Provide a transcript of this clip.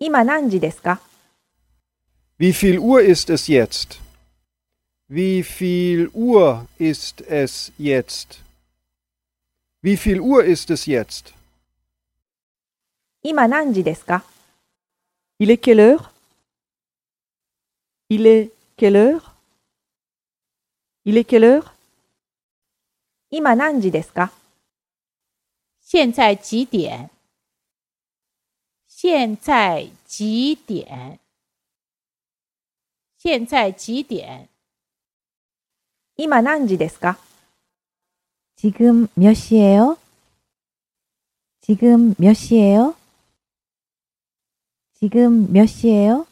今何時ですか Wie viel Uhr ist es jetzt? Wie viel Uhr ist es jetzt? Wie viel Uhr ist es jetzt? 今何時ですか Il est quelle heure Il est quelle heure Il est quelle heure 今何時ですか现在几点？ 现在几点？现在几点？今何時ですか 지금 몇 시예요? 지금 몇 시예요? 지금 몇 시예요?